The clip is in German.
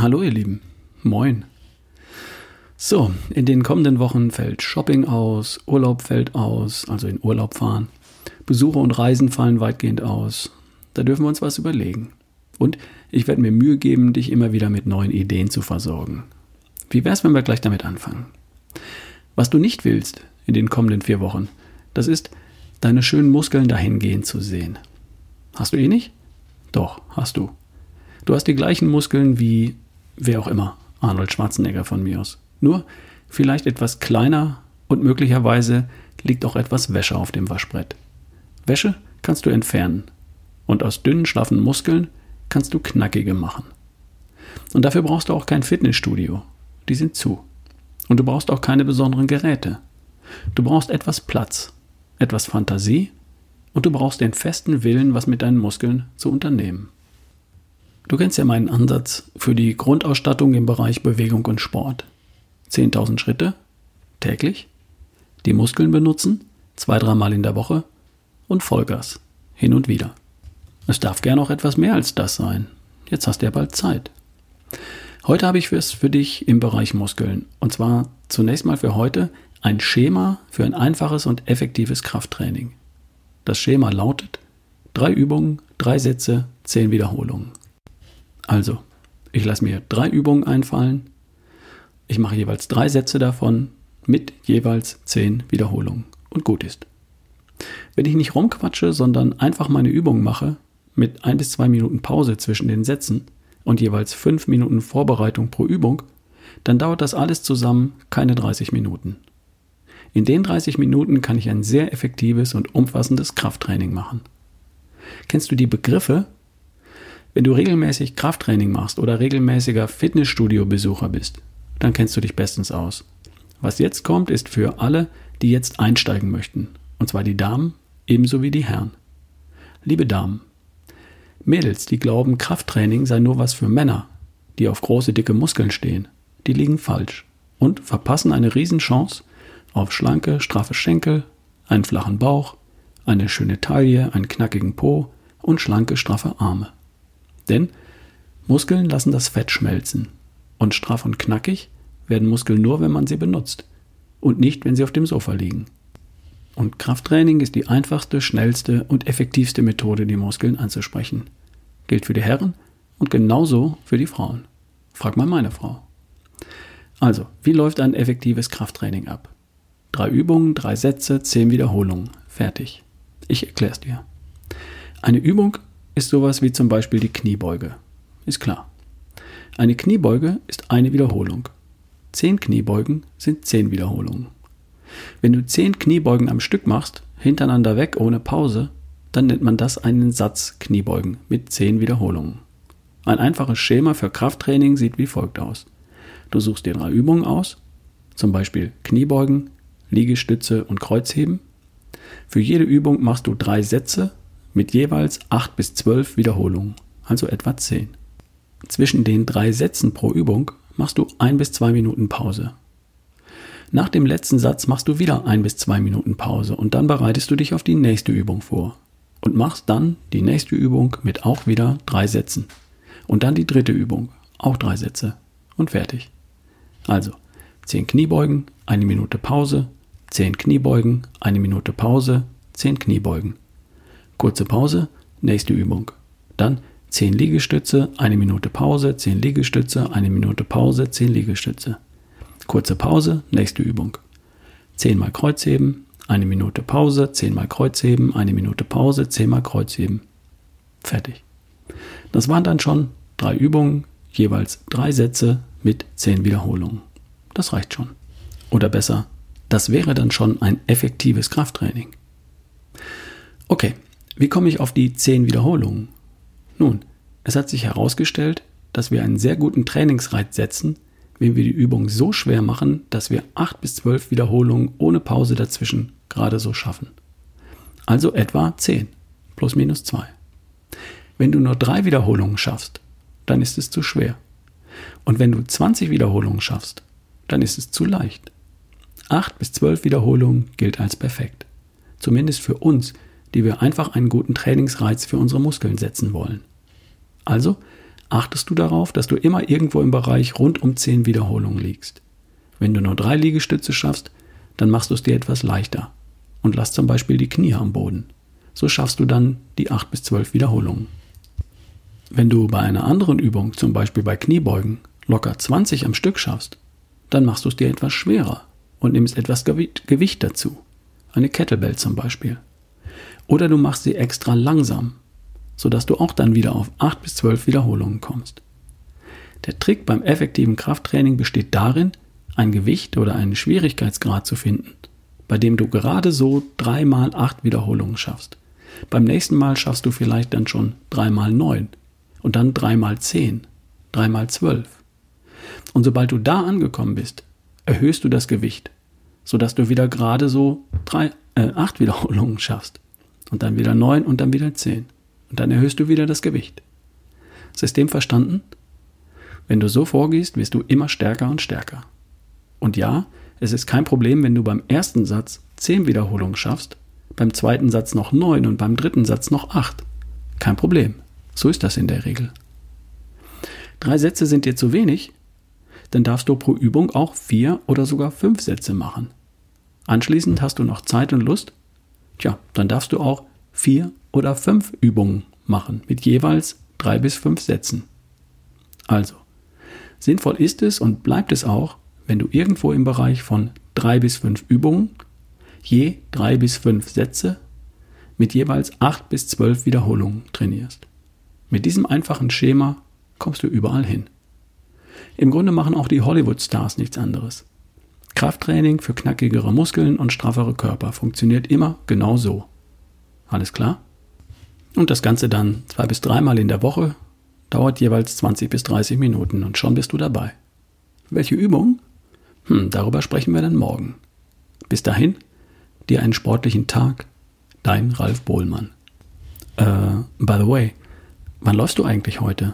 Hallo ihr Lieben, moin. So, in den kommenden Wochen fällt Shopping aus, Urlaub fällt aus, also in Urlaub fahren. Besuche und Reisen fallen weitgehend aus. Da dürfen wir uns was überlegen. Und ich werde mir Mühe geben, dich immer wieder mit neuen Ideen zu versorgen. Wie wär's, wenn wir gleich damit anfangen? Was du nicht willst in den kommenden vier Wochen, das ist, deine schönen Muskeln dahingehend zu sehen. Hast du eh nicht? Doch, hast du. Du hast die gleichen Muskeln wie wer auch immer, Arnold Schwarzenegger von mir aus. Nur vielleicht etwas kleiner und möglicherweise liegt auch etwas Wäsche auf dem Waschbrett. Wäsche kannst du entfernen und aus dünnen, schlaffen Muskeln kannst du knackige machen. Und dafür brauchst du auch kein Fitnessstudio. Die sind zu. Und du brauchst auch keine besonderen Geräte. Du brauchst etwas Platz, etwas Fantasie und du brauchst den festen Willen, was mit deinen Muskeln zu unternehmen. Du kennst ja meinen Ansatz für die Grundausstattung im Bereich Bewegung und Sport. 10.000 Schritte täglich, die Muskeln benutzen, zwei, dreimal in der Woche und Vollgas, hin und wieder. Es darf gern auch etwas mehr als das sein. Jetzt hast du ja bald Zeit. Heute habe ich es für dich im Bereich Muskeln. Und zwar zunächst mal für heute ein Schema für ein einfaches und effektives Krafttraining. Das Schema lautet drei Übungen, drei Sätze, zehn Wiederholungen. Also, ich lasse mir drei Übungen einfallen, ich mache jeweils drei Sätze davon mit jeweils zehn Wiederholungen und gut ist. Wenn ich nicht rumquatsche, sondern einfach meine Übung mache, mit ein bis zwei Minuten Pause zwischen den Sätzen und jeweils fünf Minuten Vorbereitung pro Übung, dann dauert das alles zusammen keine 30 Minuten. In den 30 Minuten kann ich ein sehr effektives und umfassendes Krafttraining machen. Kennst du die Begriffe? Wenn du regelmäßig Krafttraining machst oder regelmäßiger Fitnessstudio-Besucher bist, dann kennst du dich bestens aus. Was jetzt kommt, ist für alle, die jetzt einsteigen möchten. Und zwar die Damen ebenso wie die Herren. Liebe Damen, Mädels, die glauben, Krafttraining sei nur was für Männer, die auf große, dicke Muskeln stehen, die liegen falsch und verpassen eine Riesenchance auf schlanke, straffe Schenkel, einen flachen Bauch, eine schöne Taille, einen knackigen Po und schlanke, straffe Arme. Denn Muskeln lassen das Fett schmelzen und straff und knackig werden Muskeln nur, wenn man sie benutzt und nicht, wenn sie auf dem Sofa liegen. Und Krafttraining ist die einfachste, schnellste und effektivste Methode, die Muskeln anzusprechen. Gilt für die Herren und genauso für die Frauen. Frag mal meine Frau. Also, wie läuft ein effektives Krafttraining ab? Drei Übungen, drei Sätze, zehn Wiederholungen. Fertig. Ich erkläre es dir. Eine Übung ist sowas wie zum Beispiel die Kniebeuge. Ist klar. Eine Kniebeuge ist eine Wiederholung. Zehn Kniebeugen sind zehn Wiederholungen. Wenn du zehn Kniebeugen am Stück machst, hintereinander weg ohne Pause, dann nennt man das einen Satz Kniebeugen mit zehn Wiederholungen. Ein einfaches Schema für Krafttraining sieht wie folgt aus. Du suchst dir drei Übungen aus, zum Beispiel Kniebeugen, Liegestütze und Kreuzheben. Für jede Übung machst du drei Sätze mit jeweils acht bis zwölf Wiederholungen, also etwa zehn. Zwischen den drei Sätzen pro Übung machst du ein bis zwei Minuten Pause. Nach dem letzten Satz machst du wieder ein bis zwei Minuten Pause und dann bereitest du dich auf die nächste Übung vor und machst dann die nächste Übung mit auch wieder drei Sätzen. Und dann die dritte Übung, auch drei Sätze und fertig. Also zehn Kniebeugen, eine Minute Pause, zehn Kniebeugen, eine Minute Pause, zehn Kniebeugen. Kurze Pause, nächste Übung. Dann 10 Liegestütze, eine Minute Pause, 10 Liegestütze, eine Minute Pause, 10 Liegestütze. Kurze Pause, nächste Übung. 10 mal Kreuzheben, eine Minute Pause, 10 mal Kreuzheben, eine Minute Pause, 10 mal Kreuzheben. Fertig. Das waren dann schon drei Übungen, jeweils drei Sätze mit 10 Wiederholungen. Das reicht schon. Oder besser, das wäre dann schon ein effektives Krafttraining. Okay, wie komme ich auf die 10 Wiederholungen? Nun, es hat sich herausgestellt, dass wir einen sehr guten Trainingsreiz setzen, wenn wir die Übung so schwer machen, dass wir 8 bis 12 Wiederholungen ohne Pause dazwischen gerade so schaffen. Also etwa 10 plus minus 2. Wenn du nur 3 Wiederholungen schaffst, dann ist es zu schwer. Und wenn du 20 Wiederholungen schaffst, dann ist es zu leicht. 8 bis 12 Wiederholungen gilt als perfekt. Zumindest für uns, die wir einfach einen guten Trainingsreiz für unsere Muskeln setzen wollen. Also achtest du darauf, dass du immer irgendwo im Bereich rund um 10 Wiederholungen liegst. Wenn du nur drei Liegestütze schaffst, dann machst du es dir etwas leichter und lass zum Beispiel die Knie am Boden. So schaffst du dann die 8 bis 12 Wiederholungen. Wenn du bei einer anderen Übung, zum Beispiel bei Kniebeugen, locker 20 am Stück schaffst, dann machst du es dir etwas schwerer und nimmst etwas Gewicht dazu. Eine Kettlebell zum Beispiel. Oder du machst sie extra langsam, sodass du auch dann wieder auf 8 bis 12 Wiederholungen kommst. Der Trick beim effektiven Krafttraining besteht darin, ein Gewicht oder einen Schwierigkeitsgrad zu finden, bei dem du gerade so 3 mal 8 Wiederholungen schaffst. Beim nächsten Mal schaffst du vielleicht dann schon 3 mal 9 und dann 3 mal 10, 3 mal 12. Und sobald du da angekommen bist, erhöhst du das Gewicht, sodass du wieder gerade so 3, äh, 8 Wiederholungen schaffst. Und dann wieder 9 und dann wieder 10. Und dann erhöhst du wieder das Gewicht. System verstanden? Wenn du so vorgehst, wirst du immer stärker und stärker. Und ja, es ist kein Problem, wenn du beim ersten Satz 10 Wiederholungen schaffst, beim zweiten Satz noch 9 und beim dritten Satz noch 8. Kein Problem. So ist das in der Regel. Drei Sätze sind dir zu wenig, dann darfst du pro Übung auch vier oder sogar fünf Sätze machen. Anschließend hast du noch Zeit und Lust? Tja, dann darfst du auch vier oder fünf Übungen machen mit jeweils drei bis fünf Sätzen. Also, sinnvoll ist es und bleibt es auch, wenn du irgendwo im Bereich von drei bis fünf Übungen, je drei bis fünf Sätze mit jeweils acht bis zwölf Wiederholungen trainierst. Mit diesem einfachen Schema kommst du überall hin. Im Grunde machen auch die Hollywood-Stars nichts anderes. Krafttraining für knackigere Muskeln und straffere Körper funktioniert immer genau so. Alles klar? Und das Ganze dann zwei bis dreimal in der Woche, dauert jeweils 20 bis 30 Minuten und schon bist du dabei. Welche Übung? Hm, darüber sprechen wir dann morgen. Bis dahin, dir einen sportlichen Tag. Dein Ralf Bohlmann. Äh, by the way, wann läufst du eigentlich heute?